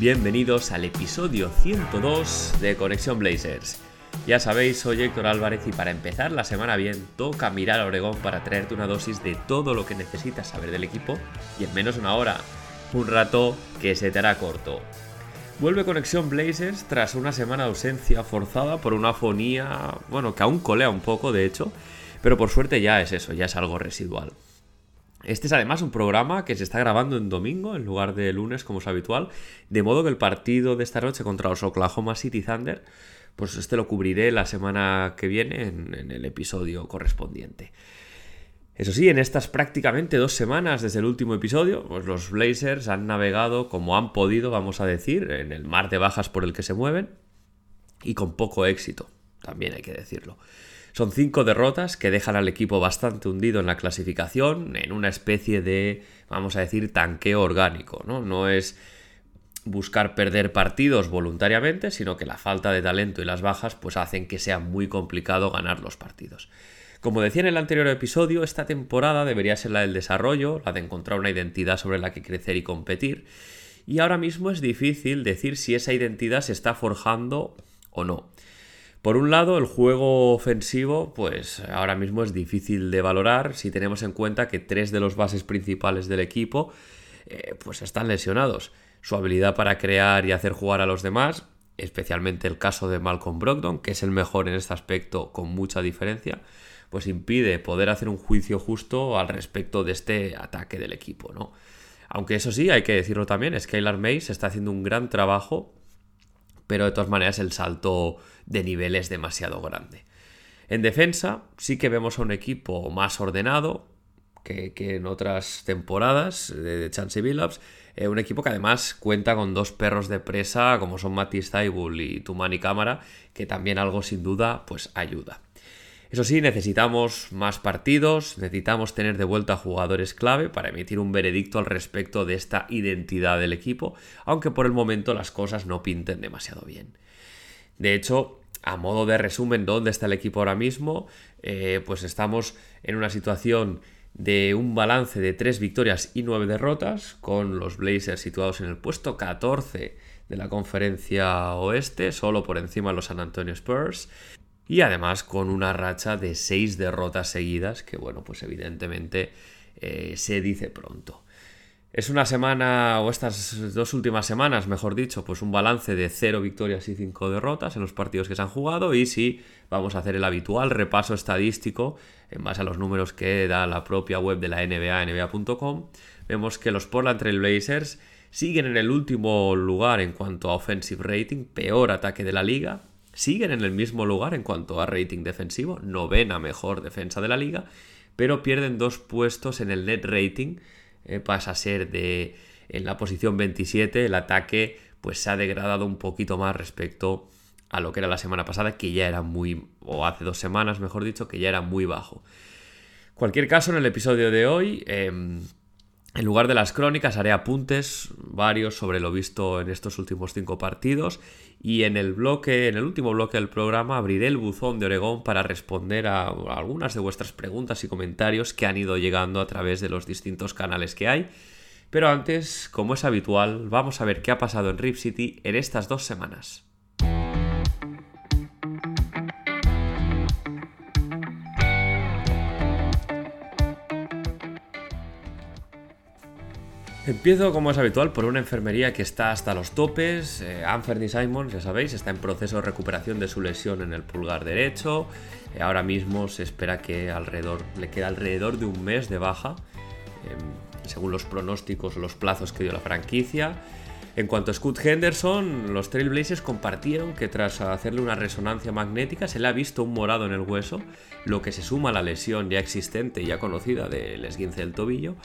Bienvenidos al episodio 102 de Conexión Blazers. Ya sabéis, soy Héctor Álvarez y para empezar la semana bien, toca mirar a Oregón para traerte una dosis de todo lo que necesitas saber del equipo y en menos de una hora. Un rato que se te hará corto. Vuelve Conexión Blazers tras una semana de ausencia forzada por una fonía, bueno, que aún colea un poco de hecho, pero por suerte ya es eso, ya es algo residual. Este es además un programa que se está grabando en domingo en lugar de lunes como es habitual, de modo que el partido de esta noche contra los Oklahoma City Thunder, pues este lo cubriré la semana que viene en, el episodio correspondiente. Eso sí, en estas prácticamente dos semanas desde el último episodio, pues los Blazers han navegado como han podido, vamos a decir, en el mar de bajas por el que se mueven y con poco éxito, también hay que decirlo. Son cinco derrotas que dejan al equipo bastante hundido en la clasificación, en una especie de, vamos a decir, tanqueo orgánico, ¿no? No es buscar perder partidos voluntariamente, sino que la falta de talento y las bajas pues hacen que sea muy complicado ganar los partidos. Como decía en el anterior episodio, esta temporada debería ser la del desarrollo, la de encontrar una identidad sobre la que crecer y competir, y ahora mismo es difícil decir si esa identidad se está forjando o no. Por un lado, el juego ofensivo, pues ahora mismo es difícil de valorar si tenemos en cuenta que tres de los bases principales del equipo eh, pues están lesionados. Su habilidad para crear y hacer jugar a los demás, especialmente el caso de Malcolm Brogdon, que es el mejor en este aspecto con mucha diferencia, pues impide poder hacer un juicio justo al respecto de este ataque del equipo, ¿no? Aunque eso sí, hay que decirlo también, Skylar Mays está haciendo un gran trabajo, pero de todas maneras el salto de nivel es demasiado grande. En defensa sí que vemos a un equipo más ordenado que, en otras temporadas de, de Chance Billups, eh, un equipo que además cuenta con dos perros de presa como son Matisse Taibul y Tumani Cámara, que también algo sin duda pues ayuda. Eso sí, necesitamos más partidos, necesitamos tener de vuelta jugadores clave para emitir un veredicto al respecto de esta identidad del equipo, aunque por el momento las cosas no pinten demasiado bien. De hecho, a modo de resumen, ¿dónde está el equipo ahora mismo? Eh, pues estamos en una situación de un balance de 3 victorias y 9 derrotas, con los Blazers situados en el puesto 14 de la conferencia oeste, solo por encima de los San Antonio Spurs y además con una racha de seis derrotas seguidas, que bueno, pues evidentemente eh, se dice pronto. Es una semana, o estas dos últimas semanas, mejor dicho, pues un balance de cero victorias y cinco derrotas en los partidos que se han jugado. Y si vamos a hacer el habitual repaso estadístico en base a los números que da la propia web de la NBA, nba.com, vemos que los Portland Trail Blazers siguen en el último lugar en cuanto a offensive rating, peor ataque de la liga, siguen en el mismo lugar en cuanto a rating defensivo, novena mejor defensa de la liga, pero pierden dos puestos en el net rating, eh, pasa a ser de en la posición 27, el ataque pues se ha degradado un poquito más respecto a lo que era la semana pasada, que ya era muy, o hace dos semanas mejor dicho, que ya era muy bajo. Cualquier caso, en el episodio de hoy, eh, en lugar de las crónicas haré apuntes varios sobre lo visto en estos últimos cinco partidos y en el bloque, en el último bloque del programa abriré el buzón de Oregón para responder a algunas de vuestras preguntas y comentarios que han ido llegando a través de los distintos canales que hay. Pero antes, como es habitual, vamos a ver qué ha pasado en Rip City en estas dos semanas. Empiezo, como es habitual, por una enfermería que está hasta los topes. Eh, Anthony Simons, ya sabéis, está en proceso de recuperación de su lesión en el pulgar derecho. Eh, ahora mismo se espera que alrededor, le queda alrededor de un mes de baja, eh, según los pronósticos los plazos que dio la franquicia. En cuanto a Scott Henderson, los Trailblazers compartieron que tras hacerle una resonancia magnética se le ha visto un morado en el hueso, lo que se suma a la lesión ya existente y ya conocida del esguince del tobillo.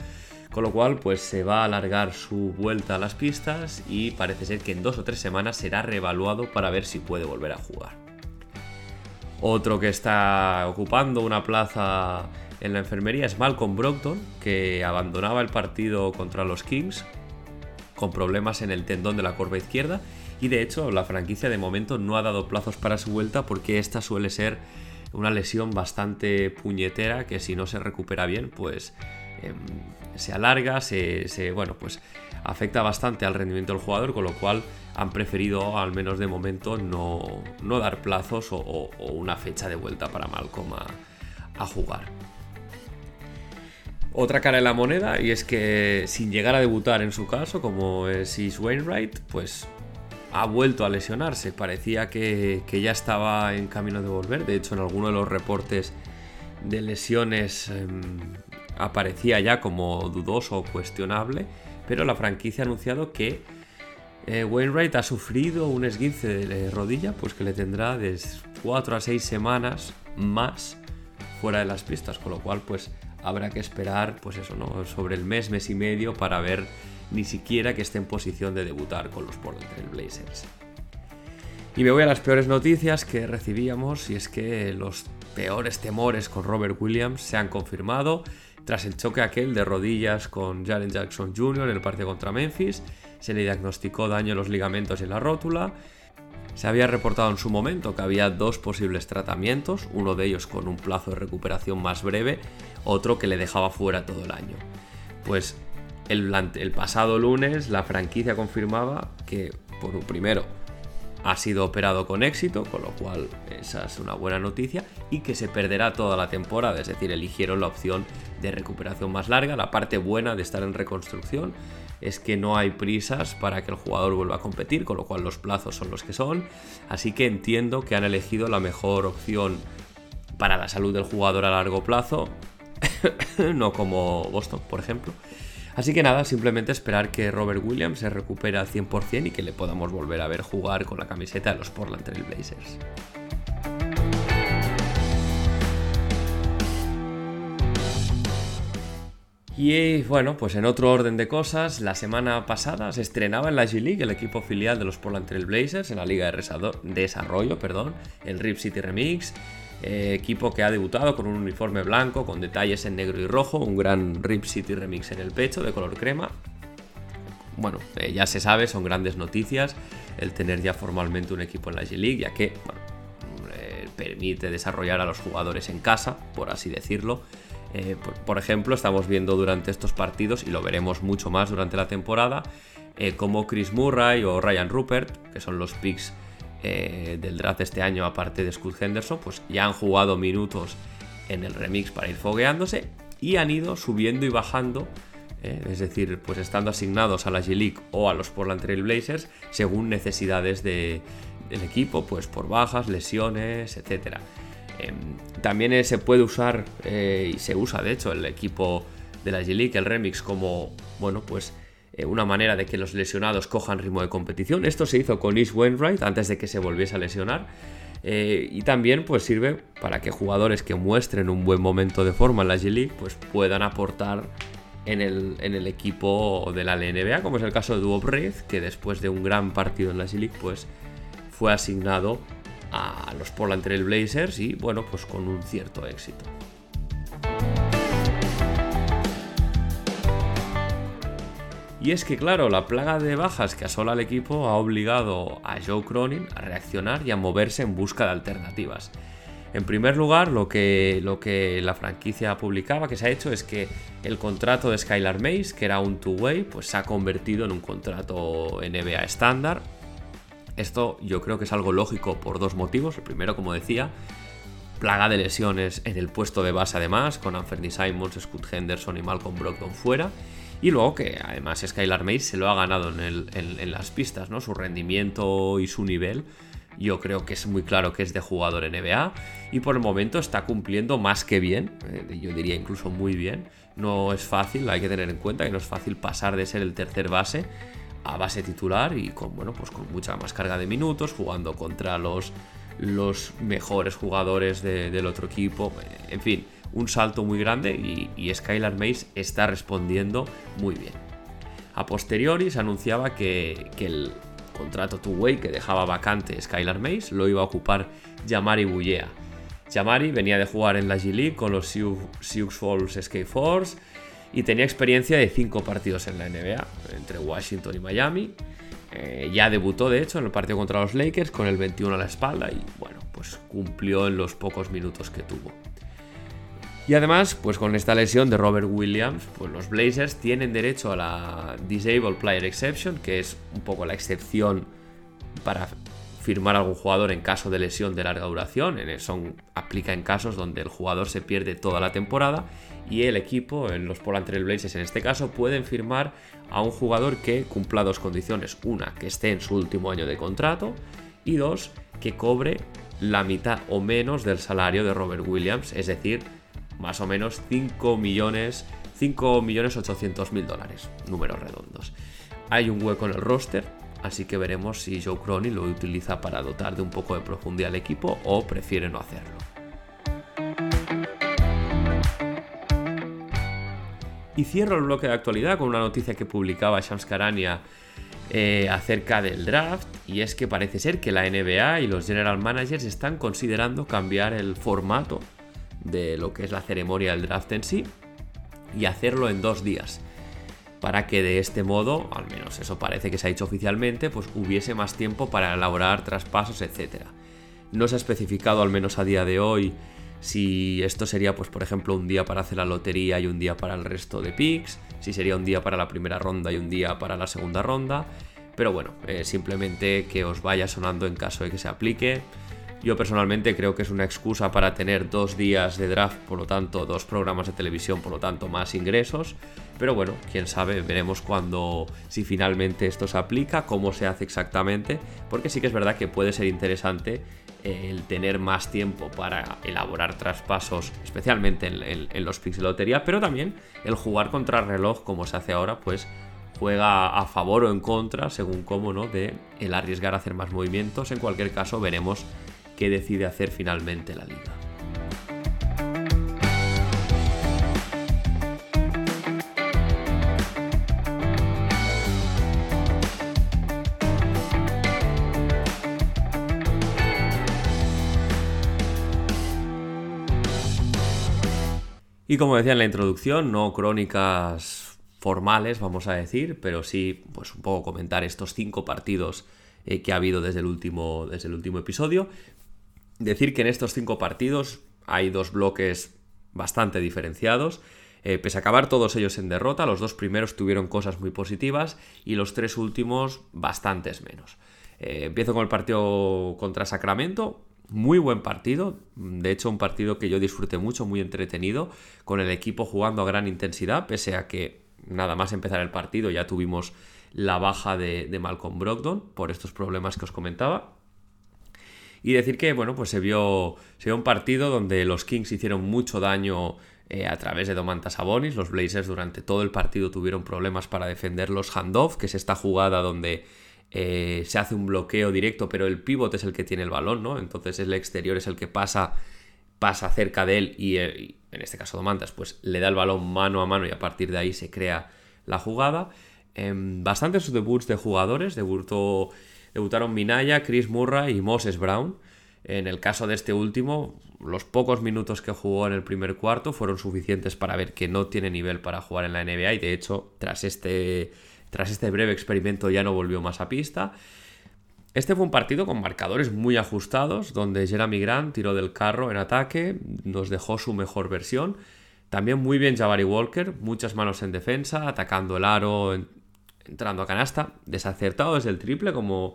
Con lo cual, pues se va a alargar su vuelta a las pistas y parece ser que en dos o tres semanas será reevaluado para ver si puede volver a jugar. Otro que está ocupando una plaza en la enfermería es Malcolm Brockton, que abandonaba el partido contra los Kings con problemas en el tendón de la corva izquierda y de hecho la franquicia de momento no ha dado plazos para su vuelta porque esta suele ser una lesión bastante puñetera que si no se recupera bien pues em, se alarga, se, bueno pues afecta bastante al rendimiento del jugador con lo cual han preferido al menos de momento no, dar plazos o, una fecha de vuelta para Malcolm a jugar. Otra cara de la moneda, y es que sin llegar a debutar en su caso, como es Wainwright, pues ha vuelto a lesionarse. Parecía que, ya estaba en camino de volver. De hecho, en alguno de los reportes de lesiones em, aparecía ya como dudoso o cuestionable. Pero la franquicia ha anunciado que eh, Wainwright ha sufrido un esguince de rodilla, pues que le tendrá de 4 a 6 semanas más fuera de las pistas. Con lo cual, pues habrá que esperar, pues eso, ¿no? Sobre el mes, mes y medio para ver ni siquiera que esté en posición de debutar con los Portland Trail Blazers. Y me voy a las peores noticias que recibíamos y es que los peores temores con Robert Williams se han confirmado tras el choque aquel de rodillas con Jaren Jackson Jr. en el partido contra Memphis. Se le diagnosticó daño en los ligamentos y en la rótula se había reportado en su momento que había dos posibles tratamientos, uno de ellos con un plazo de recuperación más breve, otro que le dejaba fuera todo el año. Pues el, el pasado lunes la franquicia confirmaba que, por un primero, ha sido operado con éxito, con lo cual esa es una buena noticia, y que se perderá toda la temporada, es decir, eligieron la opción de recuperación más larga, la parte buena de estar en reconstrucción es que no hay prisas para que el jugador vuelva a competir, con lo cual los plazos son los que son. Así que entiendo que han elegido la mejor opción para la salud del jugador a largo plazo, no como Boston, por ejemplo. Así que nada, simplemente esperar que Robert Williams se recupere al 100% y que le podamos volver a ver jugar con la camiseta de los Portland Trail Blazers. Y bueno, pues en otro orden de cosas, la semana pasada se estrenaba en la G-League el equipo filial de los Portland Trail Blazers en la Liga de Desarrollo, perdón, el Rip City Remix, eh, equipo que ha debutado con un uniforme blanco con detalles en negro y rojo, un gran Rip City Remix en el pecho de color crema. Bueno, eh, ya se sabe, son grandes noticias el tener ya formalmente un equipo en la G-League, ya que eh, permite desarrollar a los jugadores en casa, por así decirlo eh, por, ejemplo, estamos viendo durante estos partidos, y lo veremos mucho más durante la temporada, eh, como Chris Murray o Ryan Rupert, que son los picks eh, del draft este año, aparte de Scott Henderson, pues ya han jugado minutos en el remix para ir fogueándose y han ido subiendo y bajando, es decir, pues estando asignados a la G-League o a los Portland Trail Blazers según necesidades del equipo, pues por bajas, lesiones, etcétera. Em, también se puede usar, eh, y se usa de hecho, el equipo de la G-League, el Remix, como, bueno, pues eh, una manera de que los lesionados cojan ritmo de competición. Esto se hizo con East Wainwright antes de que se volviese a lesionar. Eh, y también pues sirve para que jugadores que muestren un buen momento de forma en la G-League pues puedan aportar en el, en el, equipo de la NBA, como es el caso de Duo que después de un gran partido en la G-League pues fue asignado a los Portland Trail Blazers y bueno, pues con un cierto éxito. Y es que claro, la plaga de bajas que asola al equipo ha obligado a Joe Cronin a reaccionar y a moverse en busca de alternativas. En primer lugar, lo que, lo que la franquicia publicaba que se ha hecho es que el contrato de Skylar Mays, que era un two-way, pues se ha convertido en un contrato NBA estándar esto yo creo que es algo lógico por dos motivos. El primero, como decía, plaga de lesiones en el puesto de base además, con Anthony Simons, Scott Henderson y Malcolm Brogdon fuera. Y luego que además Skylar Mays se lo ha ganado en, las pistas, ¿no? Su rendimiento y su nivel. Yo creo que es muy claro que es de jugador NBA y por el momento está cumpliendo más que bien, eh, yo diría incluso muy bien. No es fácil, hay que tener en cuenta que no es fácil pasar de ser el tercer base a base titular y con, bueno, pues con mucha más carga de minutos, jugando contra los, los mejores jugadores del otro equipo. En fin, un salto muy grande y, Skylar Mays está respondiendo muy bien. A posteriori se anunciaba que, el contrato two-way que dejaba vacante Skylar Mays lo iba a ocupar Jamari Bullea. Jamari venía de jugar en la G-League con los Sioux Falls Skate Force y tenía experiencia de 5 partidos en la NBA, entre Washington y Miami. Eh, ya debutó, de hecho, en el partido contra los Lakers con el 21 a la espalda y, bueno, pues cumplió en los pocos minutos que tuvo. Y además, pues con esta lesión de Robert Williams, pues los Blazers tienen derecho a la Disabled Player Exception, que es un poco la excepción para firmar algún jugador en caso de lesión de larga duración. Son, aplica en casos donde el jugador se pierde toda la temporada y el equipo, en los Portland Trail Blazers en este caso, pueden firmar a un jugador que cumpla dos condiciones. Una, que esté en su último año de contrato y dos, que cobre la mitad o menos del salario de Robert Williams, es decir, más o menos 5 millones, 5 millones 800 mil dólares, números redondos. Hay un hueco en el roster, así que veremos si Joe Crony lo utiliza para dotar de un poco de profundidad al equipo o prefiere no hacerlo. Y cierro el bloque de actualidad con una noticia que publicaba Shams Karania eh, acerca del draft y es que parece ser que la NBA y los general managers están considerando cambiar el formato de lo que es la ceremonia del draft en sí y hacerlo en dos días para que de este modo, al menos eso parece que se ha hecho oficialmente, pues hubiese más tiempo para elaborar traspasos, etc. No se ha especificado, al menos a día de hoy, si esto sería, pues por ejemplo, un día para hacer la lotería y un día para el resto de picks, si sería un día para la primera ronda y un día para la segunda ronda, pero bueno, eh, simplemente que os vaya sonando en caso de que se aplique. Yo personalmente creo que es una excusa para tener dos días de draft, por lo tanto, dos programas de televisión, por lo tanto, más ingresos. Pero bueno, quién sabe, veremos cuando, si finalmente esto se aplica, cómo se hace exactamente, porque sí que es verdad que puede ser interesante eh, el tener más tiempo para elaborar traspasos, especialmente en, los picks de lotería, pero también el jugar contra reloj como se hace ahora, pues juega a favor o en contra, según cómo, ¿no? De el arriesgar a hacer más movimientos. En cualquier caso, veremos qué decide hacer finalmente la liga. Y como decía en la introducción, no crónicas formales, vamos a decir, pero sí, pues un poco comentar estos cinco partidos eh, que ha habido desde el último, desde el último episodio. Decir que en estos cinco partidos hay dos bloques bastante diferenciados. Eh, pese a acabar todos ellos en derrota, los dos primeros tuvieron cosas muy positivas y los tres últimos bastantes menos. Eh, empiezo con el partido contra Sacramento. Muy buen partido, de hecho un partido que yo disfruté mucho, muy entretenido, con el equipo jugando a gran intensidad, pese a que nada más empezar el partido ya tuvimos la baja de, de Malcolm Brogdon por estos problemas que os comentaba. Y decir que, bueno, pues se vio, se vio un partido donde los Kings hicieron mucho daño eh, a través de Domantas Sabonis. Los Blazers durante todo el partido tuvieron problemas para defender los handoff, que es esta jugada donde eh, se hace un bloqueo directo, pero el pivot es el que tiene el balón, ¿no? Entonces el exterior es el que pasa, pasa cerca de él y, eh, en este caso Domantas, pues le da el balón mano a mano y a partir de ahí se crea la jugada. Em, bastantes debuts de jugadores, debutó debutaron Minaya, Chris Murray y Moses Brown. En el caso de este último, los pocos minutos que jugó en el primer cuarto fueron suficientes para ver que no tiene nivel para jugar en la NBA y de hecho, tras este, tras este breve experimento ya no volvió más a pista. Este fue un partido con marcadores muy ajustados, donde Jeremy Grant tiró del carro en ataque, nos dejó su mejor versión. También muy bien Jabari Walker, muchas manos en defensa, atacando el aro, entrando a canasta, desacertado desde el triple como,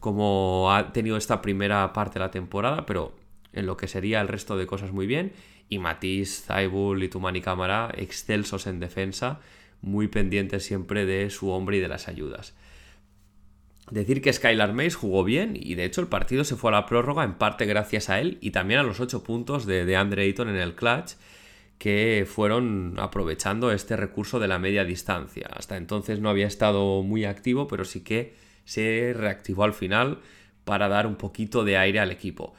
como ha tenido esta primera parte de la temporada, pero en lo que sería el resto de cosas muy bien. Y Matisse, Zaibul y Tumani Cámara excelsos en defensa, muy pendientes siempre de su hombre y de las ayudas. Decir que Skylar Mays jugó bien y de hecho el partido se fue a la prórroga en parte gracias a él y también a los 8 puntos de, de Andre Ayton en el clutch que fueron aprovechando este recurso de la media distancia. Hasta entonces no había estado muy activo, pero sí que se reactivó al final para dar un poquito de aire al equipo.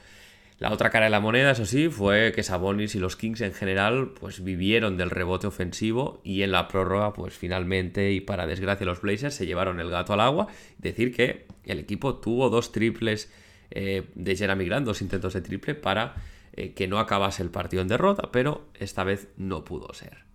La otra cara de la moneda, eso sí, fue que Sabonis y los Kings en general pues vivieron del rebote ofensivo y en la prórroga pues finalmente y para desgracia los Blazers se llevaron el gato al agua. Decir que el equipo tuvo dos triples eh, de Jeremy Grant, dos intentos de triple para eh, que no acabase el partido en derrota, pero esta vez no pudo ser.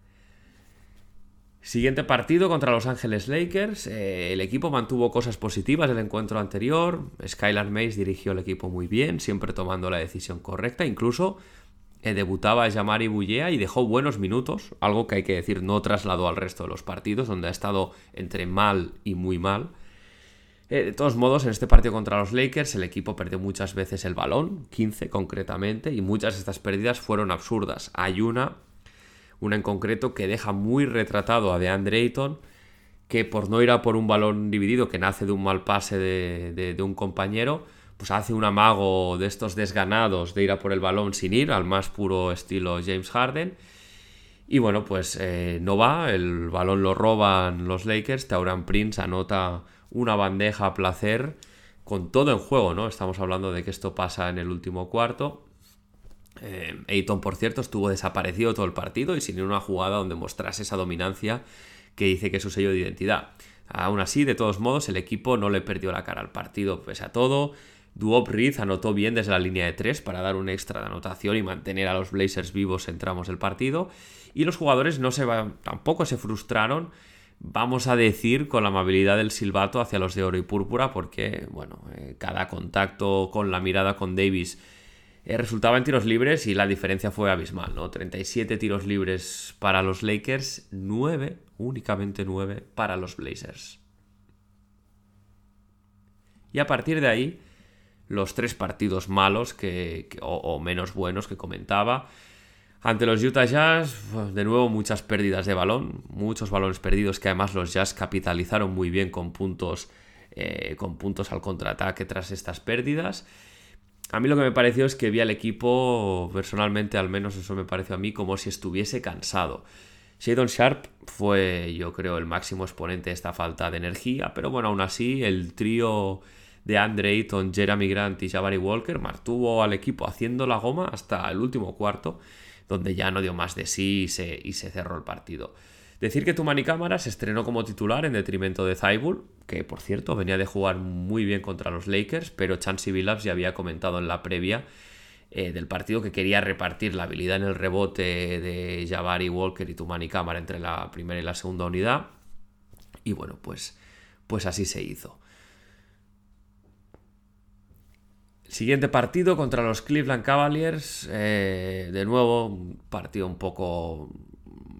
Siguiente partido contra Los Ángeles Lakers. Eh, el equipo mantuvo cosas positivas del encuentro anterior. Skylar Mays dirigió el equipo muy bien, siempre tomando la decisión correcta. Incluso eh, debutaba Jamari Bullea y dejó buenos minutos, algo que hay que decir no trasladó al resto de los partidos, donde ha estado entre mal y muy mal. Eh, de todos modos, en este partido contra los Lakers, el equipo perdió muchas veces el balón, 15 concretamente, y muchas de estas pérdidas fueron absurdas. Hay una una en concreto que deja muy retratado a DeAndre Ayton, que por no ir a por un balón dividido que nace de un mal pase de, un compañero, pues hace un amago de estos desganados de ir a por el balón sin ir, al más puro estilo James Harden. Y bueno, pues eh, no va, el balón lo roban los Lakers, Tauran Prince anota una bandeja a placer con todo en juego, ¿no? Estamos hablando de que esto pasa en el último cuarto. Eh, por cierto, estuvo desaparecido todo el partido y sin una jugada donde mostrase esa dominancia que dice que es su sello de identidad. Aún así, de todos modos, el equipo no le perdió la cara al partido pese a todo. Duop Reed anotó bien desde la línea de 3 para dar un extra de anotación y mantener a los Blazers vivos en tramos del partido. Y los jugadores no se tampoco se frustraron, vamos a decir, con la amabilidad del silbato hacia los de oro y púrpura, porque, bueno, eh, cada contacto con la mirada con Davis eh, resultaba en tiros libres y la diferencia fue abismal, ¿no? 37 tiros libres para los Lakers, 9, únicamente 9 para los Blazers. Y a partir de ahí, los tres partidos malos que, o, menos buenos que comentaba. Ante los Utah Jazz, de nuevo muchas pérdidas de balón, muchos balones perdidos que además los Jazz capitalizaron muy bien con puntos, eh, con puntos al contraataque tras estas pérdidas. A mí lo que me pareció es que vi al equipo, personalmente al menos eso me pareció a mí, como si estuviese cansado. Shadon Sharp fue, yo creo, el máximo exponente de esta falta de energía, pero bueno, aún así, el trío de Andre Ayton, Jeremy Grant y Jabari Walker mantuvo al equipo haciendo la goma hasta el último cuarto, donde ya no dio más de sí y se, y se cerró el partido. Decir que Tumani Cámara se estrenó como titular en detrimento de Zaibul, que por cierto venía de jugar muy bien contra los Lakers, pero Chansey Billups ya había comentado en la previa eh, del partido que quería repartir la habilidad en el rebote de Jabari Walker y Tumani Cámara entre la primera y la segunda unidad. Y bueno, pues, pues así se hizo. Siguiente partido contra los Cleveland Cavaliers. Eh, de nuevo, un partido un poco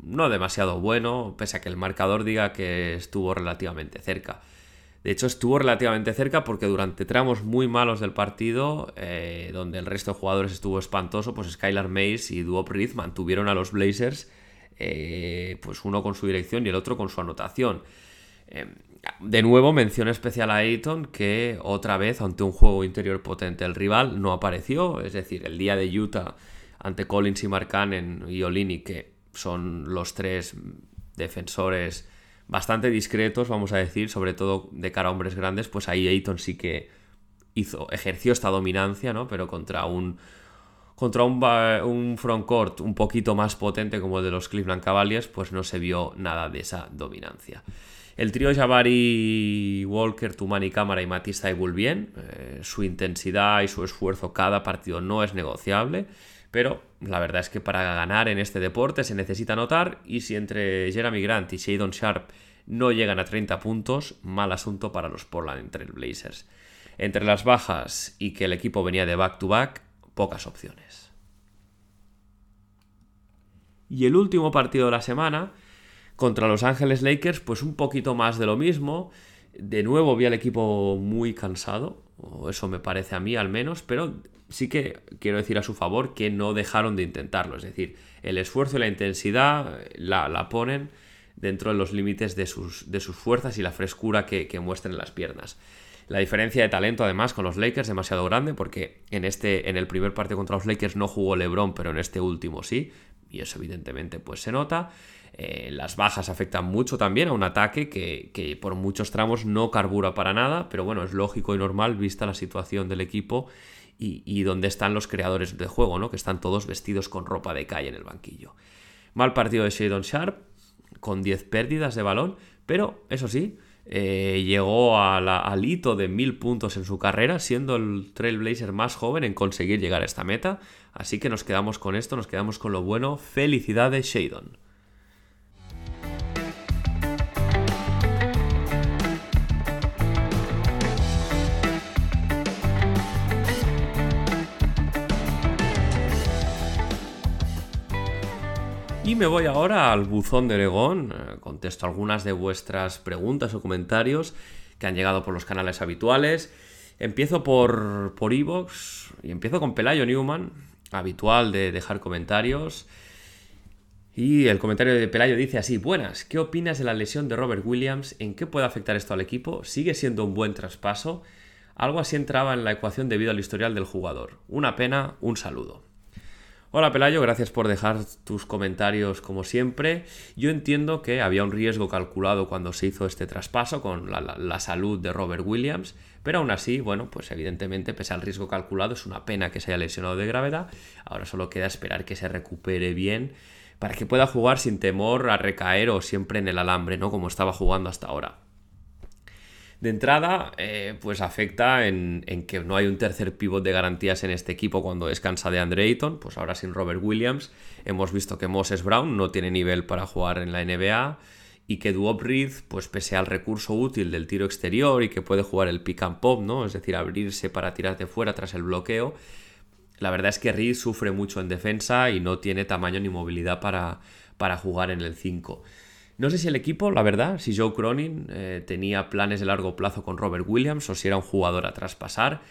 no demasiado bueno, pese a que el marcador diga que estuvo relativamente cerca. De hecho, estuvo relativamente cerca porque durante tramos muy malos del partido, eh, donde el resto de jugadores estuvo espantoso, pues Skylar Mays y Duop Reed mantuvieron a los Blazers, eh, pues uno con su dirección y el otro con su anotación. Eh, de nuevo, mención especial a Ayton, que otra vez, ante un juego interior potente, el rival no apareció. Es decir, el día de Utah ante Collins y Markkanen y Olini, que son los tres defensores bastante discretos, vamos a decir, sobre todo de cara a hombres grandes, pues ahí Ayton sí que hizo, ejerció esta dominancia, ¿no? Pero contra un contra un, un frontcourt un poquito más potente como el de los Cleveland Cavaliers, pues no se vio nada de esa dominancia. El trío Jabari, Walker, Tumani Cámara y Matisse Taibul bien. Eh, su intensidad y su esfuerzo cada partido no es negociable. Pero la verdad es que para ganar en este deporte se necesita anotar y si entre Jeremy Grant y Shadon Sharp no llegan a 30 puntos, mal asunto para los Portland Trail Blazers. Entre las bajas y que el equipo venía de back-to-back, pocas opciones. Y el último partido de la semana, contra Los Ángeles Lakers, pues un poquito más de lo mismo. De nuevo vi al equipo muy cansado, o eso me parece a mí al menos, pero sí que quiero decir a su favor que no dejaron de intentarlo. Es decir, el esfuerzo y la intensidad la, ponen dentro de los límites de sus, de sus fuerzas y la frescura que, que, muestran en las piernas. La diferencia de talento, además, con los Lakers demasiado grande porque en, este, en el primer partido contra los Lakers no jugó LeBron, pero en este último sí, y eso evidentemente pues se nota. Eh, las bajas afectan mucho también a un ataque que, que, por muchos tramos no carbura para nada, pero bueno, es lógico y normal vista la situación del equipo y, donde están los creadores de juego, ¿no? Que están todos vestidos con ropa de calle en el banquillo. Mal partido de Shadon Sharp, con 10 pérdidas de balón, pero eso sí, eh, llegó al hito de 1000 puntos en su carrera, siendo el Trailblazer más joven en conseguir llegar a esta meta. Así que nos quedamos con esto, nos quedamos con lo bueno. Felicidades, Shadon. Me voy ahora al buzón de Oregón, eh, contesto algunas de vuestras preguntas o comentarios que han llegado por los canales habituales. Empiezo por por Evox y empiezo con Pelayo Newman, habitual de dejar comentarios. Y el comentario de Pelayo dice así, buenas, ¿qué opinas de la lesión de Robert Williams? ¿En qué puede afectar esto al equipo? ¿Sigue siendo un buen traspaso? Algo así entraba en la ecuación debido al historial del jugador. Una pena, un saludo. Hola Pelayo, gracias por dejar tus comentarios como siempre. Yo entiendo que había un riesgo calculado cuando se hizo este traspaso con la, salud de Robert Williams, pero aún así, bueno, pues evidentemente pese al riesgo calculado es una pena que se haya lesionado de gravedad. Ahora solo queda esperar que se recupere bien para que pueda jugar sin temor a recaer o siempre en el alambre, ¿no? Como estaba jugando hasta ahora. De entrada, eh, pues afecta en, que no hay un tercer pivot de garantías en este equipo cuando descansa de Andre Ayton, pues ahora sin Robert Williams. Hemos visto que Moses Brown no tiene nivel para jugar en la NBA y que Duop Reed, pues pese al recurso útil del tiro exterior y que puede jugar el pick and pop, ¿no? Es decir, abrirse para tirar de fuera tras el bloqueo. La verdad es que Reed sufre mucho en defensa y no tiene tamaño ni movilidad para, para jugar en el 5. No sé si el equipo, la verdad, si Joe Cronin eh, tenía planes de largo plazo con Robert Williams o si era un jugador a traspasar.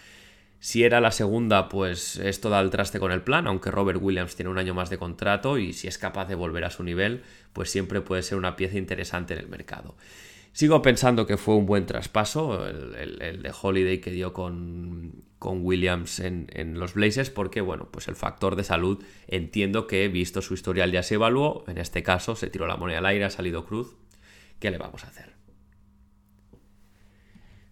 Si era la segunda, pues esto da el traste con el plan, aunque Robert Williams tiene un año más de contrato y si es capaz de volver a su nivel, pues siempre puede ser una pieza interesante en el mercado. Sigo pensando que fue un buen traspaso el, de Holiday que dio con, Williams en, los Blazers, porque bueno, pues el factor de salud entiendo que visto su historial ya se evaluó, en este caso se tiró la moneda al aire, ha salido cruz, ¿qué le vamos a hacer?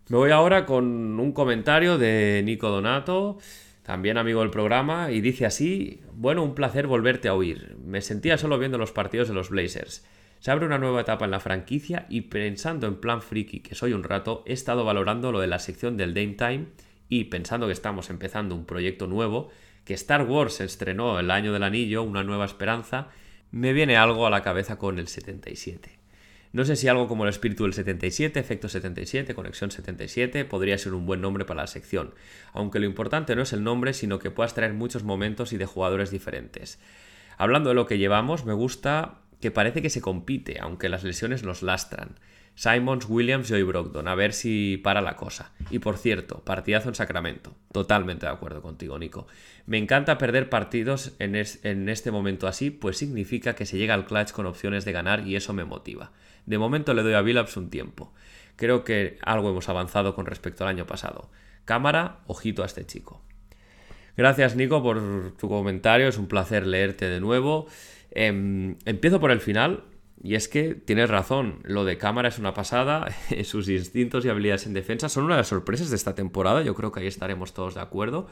Me voy ahora con un comentario de Nico Donato, también amigo del programa, y dice así, bueno, un placer volverte a oír, me sentía solo viendo los partidos de los Blazers. Se abre una nueva etapa en la franquicia y pensando en plan friki que soy un rato, he estado valorando lo de la sección del Dame Time y pensando que estamos empezando un proyecto nuevo, que Star Wars estrenó el año del anillo, una nueva esperanza, me viene algo a la cabeza con el 77. No sé si algo como el espíritu del 77, efecto 77, conexión 77 podría ser un buen nombre para la sección, aunque lo importante no es el nombre, sino que puedas traer muchos momentos y de jugadores diferentes. Hablando de lo que llevamos, me gusta que parece que se compite, aunque las lesiones nos lastran. Simons, Williams, Joy Brogdon, a ver si para la cosa. Y por cierto, partidazo en Sacramento. Totalmente de acuerdo contigo, Nico. Me encanta perder partidos en, en, este momento así, pues significa que se llega al clutch con opciones de ganar y eso me motiva. De momento le doy a Billups un tiempo. Creo que algo hemos avanzado con respecto al año pasado. Cámara, ojito a este chico. Gracias, Nico, por tu comentario. Es un placer leerte de nuevo. Em, empiezo por el final, y es que tienes razón, lo de cámara es una pasada, sus instintos y habilidades en defensa son una de las sorpresas de esta temporada, yo creo que ahí estaremos todos de acuerdo.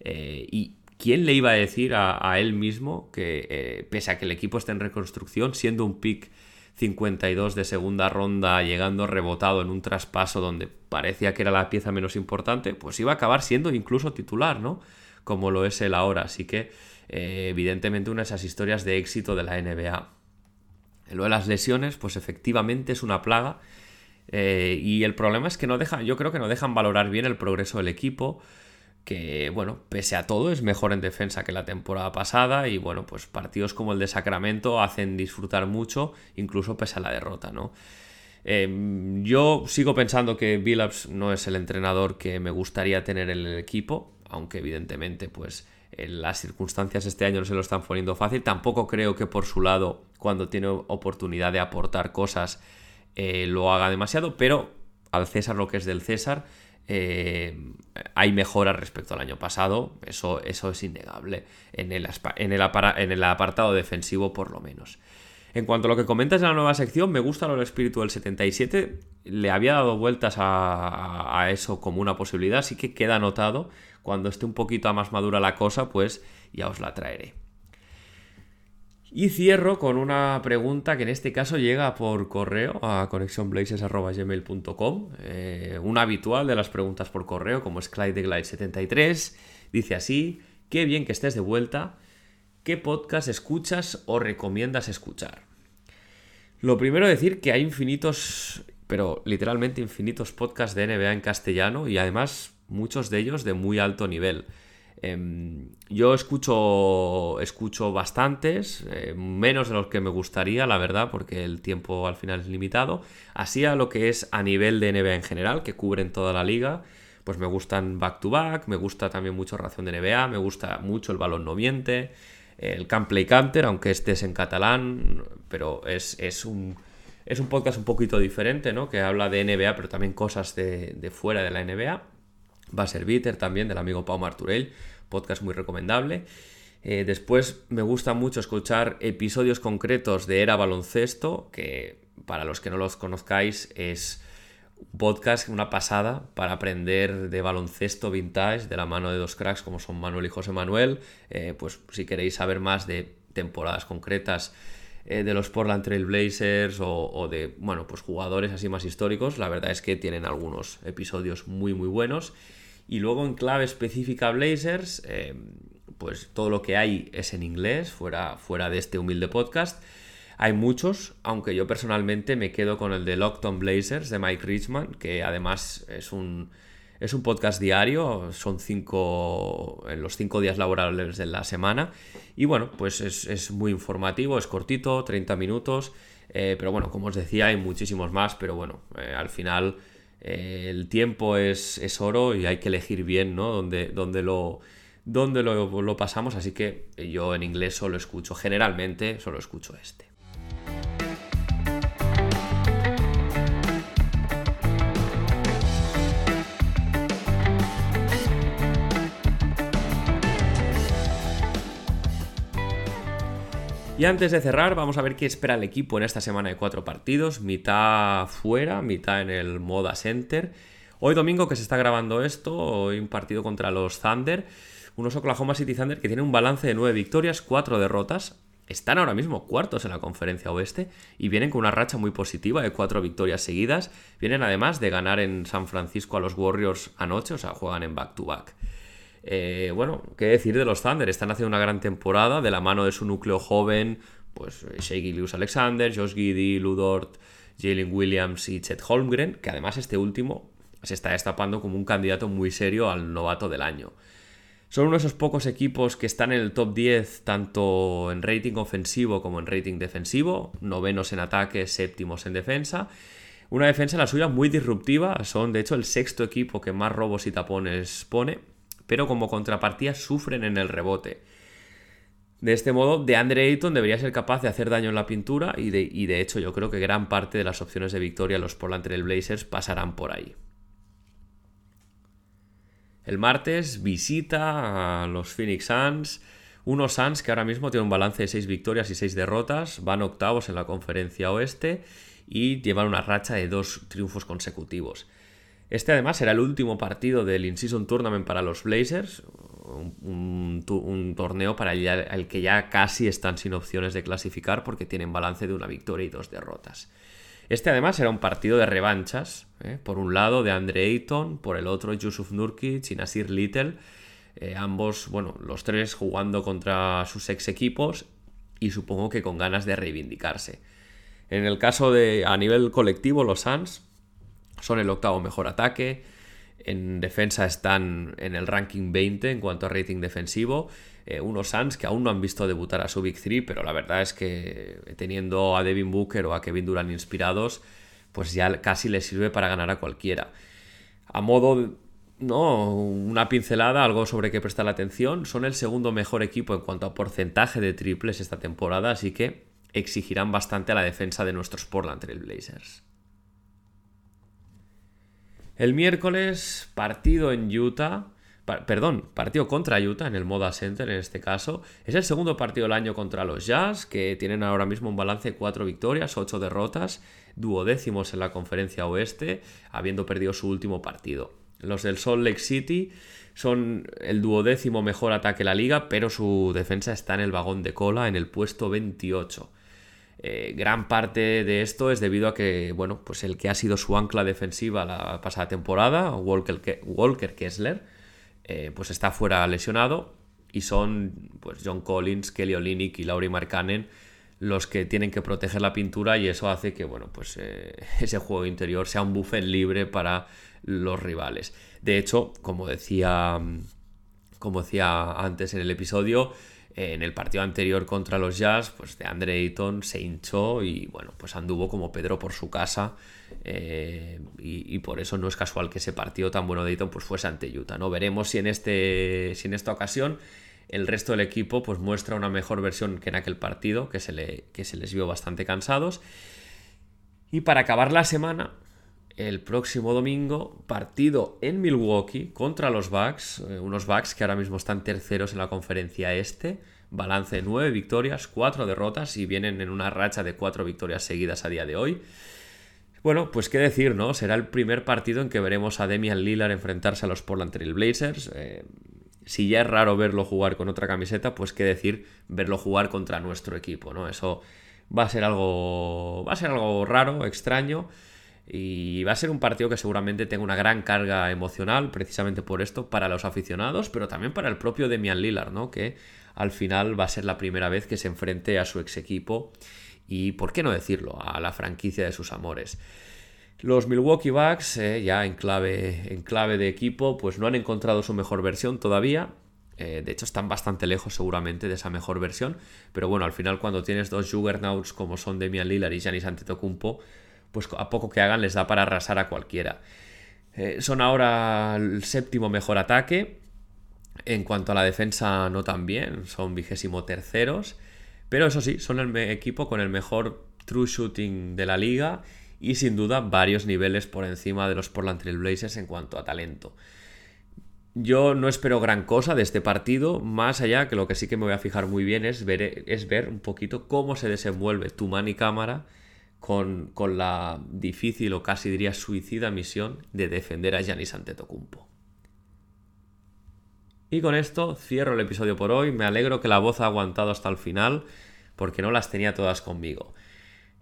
Eh, y ¿quién le iba a decir a, él mismo que, eh, pese a que el equipo esté en reconstrucción, siendo un pick 52 de segunda ronda, llegando rebotado en un traspaso donde parecía que era la pieza menos importante, pues iba a acabar siendo incluso titular, ¿no? Como lo es él ahora, así que eh, evidentemente una de esas historias de éxito de la NBA. Lo de las lesiones, pues efectivamente es una plaga. Eh, y el problema es que no dejan, yo creo que no dejan valorar bien el progreso del equipo. Que, bueno, pese a todo, es mejor en defensa que la temporada pasada. Y bueno, pues partidos como el de Sacramento hacen disfrutar mucho, incluso pese a la derrota, ¿no? Em, yo sigo pensando que Billups no es el entrenador que me gustaría tener en el equipo, aunque evidentemente, pues las circunstancias este año no se lo están poniendo fácil. Tampoco creo que por su lado, cuando tiene oportunidad de aportar cosas, eh, lo haga demasiado, pero al César lo que es del César, eh, hay mejora respecto al año pasado, eso, eso es innegable, en el, en, el en el apartado defensivo por lo menos. En cuanto a lo que comentas en la nueva sección, me gusta lo del espíritu del 77. Le había dado vueltas a, a, eso como una posibilidad, así que queda anotado. Cuando esté un poquito más madura la cosa, pues ya os la traeré. Y cierro con una pregunta que en este caso llega por correo a conexionblazers.gmail.com eh, Un habitual de las preguntas por correo, como es Clyde73. Dice así, qué bien que estés de vuelta. ¿Qué podcast escuchas o recomiendas escuchar? Lo primero decir que hay infinitos, pero literalmente infinitos podcasts de NBA en castellano y además muchos de ellos de muy alto nivel. Em, yo escucho, escucho bastantes, eh, menos de los que me gustaría, la verdad, porque el tiempo al final es limitado. Así a lo que es a nivel de NBA en general, que cubren toda la liga, pues me gustan back to back, me gusta también mucho Ración de NBA, me gusta mucho el balón noviente, el Camp Play Canter, aunque este es en catalán, pero es, un, es un podcast un poquito diferente, ¿no? Que habla de NBA, pero también cosas de, de fuera de la NBA. Va a ser Bitter también, del amigo Pau Marturell podcast muy recomendable. Eh, después me gusta mucho escuchar episodios concretos de Era Baloncesto, que para los que no los conozcáis es un podcast, una pasada para aprender de baloncesto vintage de la mano de dos cracks como son Manuel y José Manuel. Eh, pues si queréis saber más de temporadas concretas eh, de los Portland Trail Blazers o, de bueno, pues jugadores así más históricos, la verdad es que tienen algunos episodios muy muy buenos. Y luego en clave específica Blazers, eh, pues todo lo que hay es en inglés, fuera, fuera de este humilde podcast. Hay muchos, aunque yo personalmente me quedo con el de Lockton Blazers de Mike Richman, que además es un, es un podcast diario, son cinco, los cinco días laborables de la semana. Y bueno, pues es, muy informativo, es cortito, 30 minutos. Eh, pero bueno, como os decía, hay muchísimos más, pero bueno, eh, al final eh, el tiempo es, oro y hay que elegir bien, ¿no? Donde, lo, lo, lo pasamos, así que yo en inglés solo escucho, generalmente solo escucho este. Y antes de cerrar, vamos a ver qué espera el equipo en esta semana de cuatro partidos, mitad fuera, mitad en el Moda Center. Hoy domingo que se está grabando esto, hoy un partido contra los Thunder, unos Oklahoma City Thunder que tienen un balance de nueve victorias, cuatro derrotas. Están ahora mismo cuartos en la conferencia oeste y vienen con una racha muy positiva de cuatro victorias seguidas. Vienen además de ganar en San Francisco a los Warriors anoche, o sea, juegan en back-to-back. back eh, bueno, qué decir de los Thunder, están haciendo una gran temporada de la mano de su núcleo joven, pues eh, Shea Lewis Alexander, Josh Giddy, Ludort, Jalen Williams y Chet Holmgren, que además este último se está destapando como un candidato muy serio al novato del año. Son uno de esos pocos equipos que están en el top 10 tanto en rating ofensivo como en rating defensivo, novenos en ataque, séptimos en defensa. Una defensa la suya muy disruptiva, son de hecho el sexto equipo que más robos y tapones pone pero como contrapartida sufren en el rebote. De este modo, de Andre Ayton debería ser capaz de hacer daño en la pintura y de, de hecho yo creo que gran parte de las opciones de victoria los Portland Trail Blazers pasarán por ahí. El martes visita a los Phoenix Suns, unos Suns que ahora mismo tienen un balance de 6 victorias y 6 derrotas, van octavos en la conferencia oeste y llevan una racha de dos triunfos consecutivos. Este además será el último partido del In-Season Tournament para los Blazers, un, torneo para el, que ya casi están sin opciones de clasificar porque tienen balance de una victoria y dos derrotas. Este además será un partido de revanchas, ¿eh? por un lado de Andre Ayton, por el otro Yusuf Nurkic y Nasir Little, eh, ambos, bueno, los tres jugando contra sus ex equipos y supongo que con ganas de reivindicarse. En el caso de a nivel colectivo, los Suns son el octavo mejor ataque. En defensa están en el ranking 20 en cuanto a rating defensivo. Eh, unos Suns que aún no han visto debutar a su Big 3, pero la verdad es que teniendo a Devin Booker o a Kevin Durant inspirados, pues ya casi les sirve para ganar a cualquiera. A modo, no, una pincelada, algo sobre que prestar atención, son el segundo mejor equipo en cuanto a porcentaje de triples esta temporada, así que exigirán bastante a la defensa de nuestros Portland Trail Blazers. El miércoles, partido en Utah. perdón, partido contra Utah en el Moda Center en este caso. Es el segundo partido del año contra los Jazz, que tienen ahora mismo un balance de 4 victorias, 8 derrotas, duodécimos en la conferencia oeste, habiendo perdido su último partido. Los del Salt Lake City son el duodécimo mejor ataque de la liga, pero su defensa está en el vagón de cola, en el puesto 28. Eh, gran parte de esto es debido a que, bueno, pues el que ha sido su ancla defensiva la pasada temporada, Walker, Walker Kessler, eh, pues está fuera lesionado y son pues John Collins, Kelly Olynyk y Laurie Markkanen los que tienen que proteger la pintura y eso hace que bueno pues eh, ese juego interior sea un buffet libre para los rivales. De hecho como decía como decía antes en el episodio en el partido anterior contra los Jazz, pues de Andre Ayton se hinchó y bueno, pues anduvo como Pedro por su casa. Eh, y, por eso no es casual que ese partido tan bueno de Ayton pues fuese ante Utah. ¿no? Veremos si en, este, si en esta ocasión el resto del equipo pues muestra una mejor versión que en aquel partido, que se, le, que se les vio bastante cansados. Y para acabar la semana, el próximo domingo, partido en Milwaukee contra los Bucks, eh, unos Bucks que ahora mismo están terceros en la conferencia este, balance de 9 victorias, 4 derrotas y vienen en una racha de 4 victorias seguidas a día de hoy. Bueno, pues qué decir, ¿no? Será el primer partido en que veremos a Demian Lillard enfrentarse a los Portland Trail Blazers. Eh, si ya es raro verlo jugar con otra camiseta, pues qué decir verlo jugar contra nuestro equipo, ¿no? Eso va a ser algo va a ser algo raro, extraño. Y va a ser un partido que seguramente tenga una gran carga emocional, precisamente por esto, para los aficionados, pero también para el propio Demian Lillard, ¿no? Que al final va a ser la primera vez que se enfrente a su ex equipo y, ¿por qué no decirlo?, a la franquicia de sus amores. Los Milwaukee Bucks, eh, ya en clave, en clave de equipo, pues no han encontrado su mejor versión todavía. Eh, de hecho, están bastante lejos seguramente de esa mejor versión. Pero bueno, al final cuando tienes dos juggernauts como son Demian Lillard y Giannis Antetokounmpo, pues a poco que hagan les da para arrasar a cualquiera. Eh, son ahora el séptimo mejor ataque. En cuanto a la defensa, no tan bien, son vigésimo terceros. Pero eso sí, son el equipo con el mejor true shooting de la liga y sin duda varios niveles por encima de los Portland Trail Blazers en cuanto a talento. Yo no espero gran cosa de este partido, más allá que lo que sí que me voy a fijar muy bien es ver, es ver un poquito cómo se desenvuelve tu man y cámara con, la difícil o casi diría suicida misión de defender a Giannis Antetokounmpo. Y con esto cierro el episodio por hoy. Me alegro que la voz ha aguantado hasta el final porque no las tenía todas conmigo.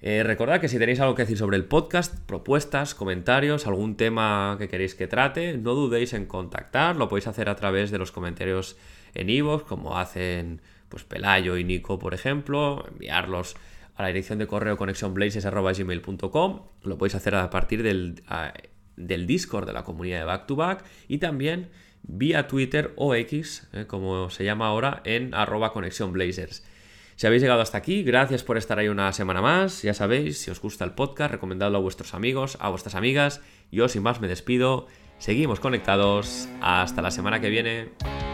Eh, recordad que si tenéis algo que decir sobre el podcast, propuestas, comentarios, algún tema que queréis que trate, no dudéis en contactar. Lo podéis hacer a través de los comentarios en iVoox, como hacen pues Pelayo y Nico, por ejemplo, enviarlos a la dirección de correo conexionblazes.gmail.com. Lo podéis hacer a partir del, del, Discord de la comunidad de Back to Back y también vía Twitter o X, eh, como se llama ahora, en arroba. Si habéis llegado hasta aquí, gracias por estar ahí una semana más. Ya sabéis, si os gusta el podcast, recomendadlo a vuestros amigos, a vuestras amigas. Yo sin más me despido. Seguimos conectados. Hasta la semana que viene.